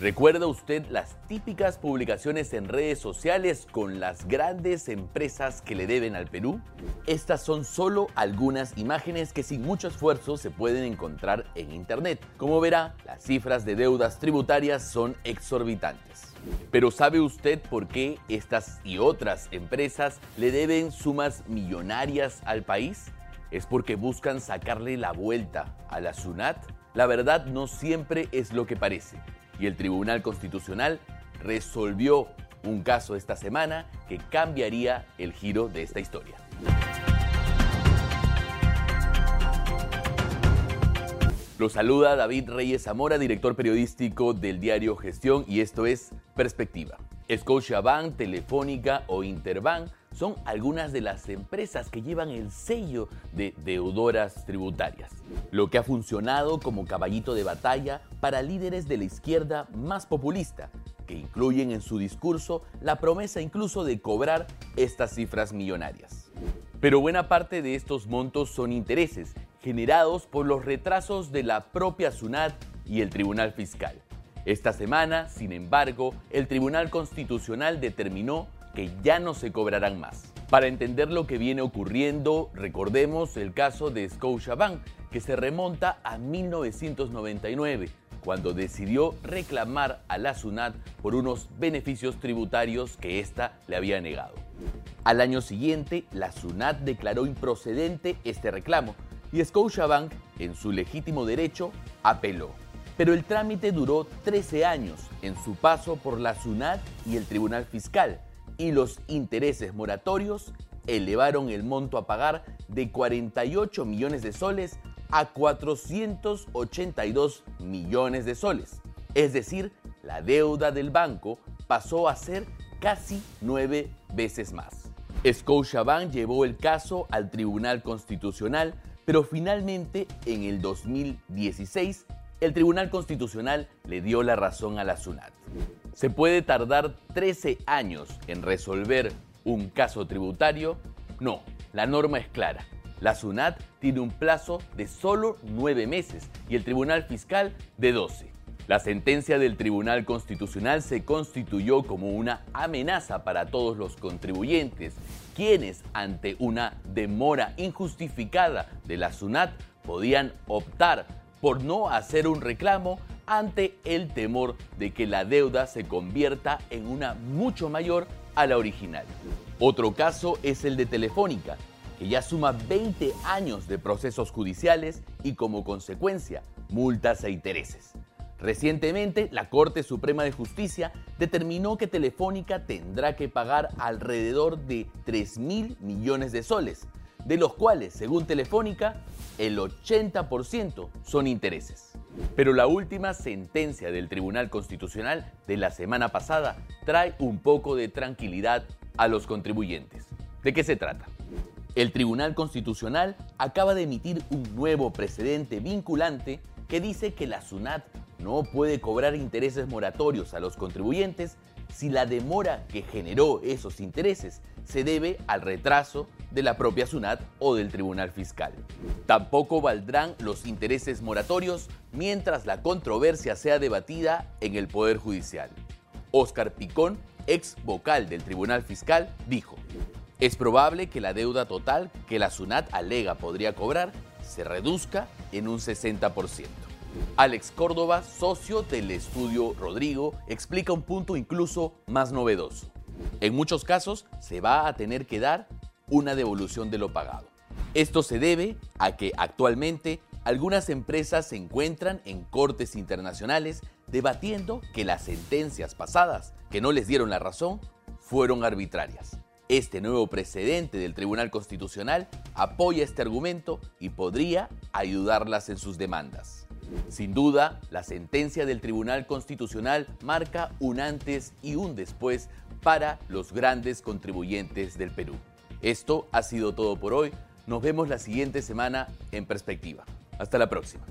¿Recuerda usted las típicas publicaciones en redes sociales con las grandes empresas que le deben al Perú? Estas son solo algunas imágenes que sin mucho esfuerzo se pueden encontrar en Internet. Como verá, las cifras de deudas tributarias son exorbitantes. Pero ¿sabe usted por qué estas y otras empresas le deben sumas millonarias al país? ¿Es porque buscan sacarle la vuelta a la SUNAT? La verdad no siempre es lo que parece y el Tribunal Constitucional resolvió un caso esta semana que cambiaría el giro de esta historia. Lo saluda David Reyes Zamora, director periodístico del diario Gestión, y esto es Perspectiva. Scotiabank, Telefónica o Interbank son algunas de las empresas que llevan el sello de deudoras tributarias, lo que ha funcionado como caballito de batalla para líderes de la izquierda más populista, que incluyen en su discurso la promesa incluso de cobrar estas cifras millonarias. Pero buena parte de estos montos son intereses generados por los retrasos de la propia SUNAT y el Tribunal Fiscal. Esta semana, sin embargo, el Tribunal Constitucional determinó que ya no se cobrarán más. Para entender lo que viene ocurriendo, recordemos el caso de Scotiabank, que se remonta a 1999, cuando decidió reclamar a la SUNAT por unos beneficios tributarios que ésta le había negado. Al año siguiente, la SUNAT declaró improcedente este reclamo y Scotiabank, en su legítimo derecho, apeló. Pero el trámite duró 13 años en su paso por la SUNAT y el Tribunal Fiscal, y los intereses moratorios elevaron el monto a pagar de 48 millones de soles a 482 millones de soles. Es decir, la deuda del banco pasó a ser casi nueve veces más. Scotiabank llevó el caso al Tribunal Constitucional, pero finalmente en el 2016 el Tribunal Constitucional le dio la razón a la SUNAT. ¿Se puede tardar 13 años en resolver un caso tributario? No, la norma es clara. La SUNAT tiene un plazo de solo 9 meses y el Tribunal Fiscal de 12. La sentencia del Tribunal Constitucional se constituyó como una amenaza para todos los contribuyentes, quienes ante una demora injustificada de la SUNAT podían optar por no hacer un reclamo ante el temor de que la deuda se convierta en una mucho mayor a la original. Otro caso es el de Telefónica, que ya suma 20 años de procesos judiciales y como consecuencia multas e intereses. Recientemente, la Corte Suprema de Justicia determinó que Telefónica tendrá que pagar alrededor de 3 mil millones de soles, de los cuales, según Telefónica, el 80% son intereses. Pero la última sentencia del Tribunal Constitucional de la semana pasada trae un poco de tranquilidad a los contribuyentes. ¿De qué se trata? El Tribunal Constitucional acaba de emitir un nuevo precedente vinculante que dice que la SUNAT no puede cobrar intereses moratorios a los contribuyentes si la demora que generó esos intereses se debe al retraso de la propia SUNAT o del Tribunal Fiscal. Tampoco valdrán los intereses moratorios mientras la controversia sea debatida en el Poder Judicial. Óscar Picón, ex vocal del Tribunal Fiscal, dijo, es probable que la deuda total que la SUNAT alega podría cobrar se reduzca en un 60%. Alex Córdoba, socio del estudio Rodrigo, explica un punto incluso más novedoso. En muchos casos se va a tener que dar una devolución de lo pagado. Esto se debe a que actualmente algunas empresas se encuentran en cortes internacionales debatiendo que las sentencias pasadas que no les dieron la razón fueron arbitrarias. Este nuevo precedente del Tribunal Constitucional apoya este argumento y podría ayudarlas en sus demandas. Sin duda, la sentencia del Tribunal Constitucional marca un antes y un después para los grandes contribuyentes del Perú. Esto ha sido todo por hoy. Nos vemos la siguiente semana en perspectiva. Hasta la próxima.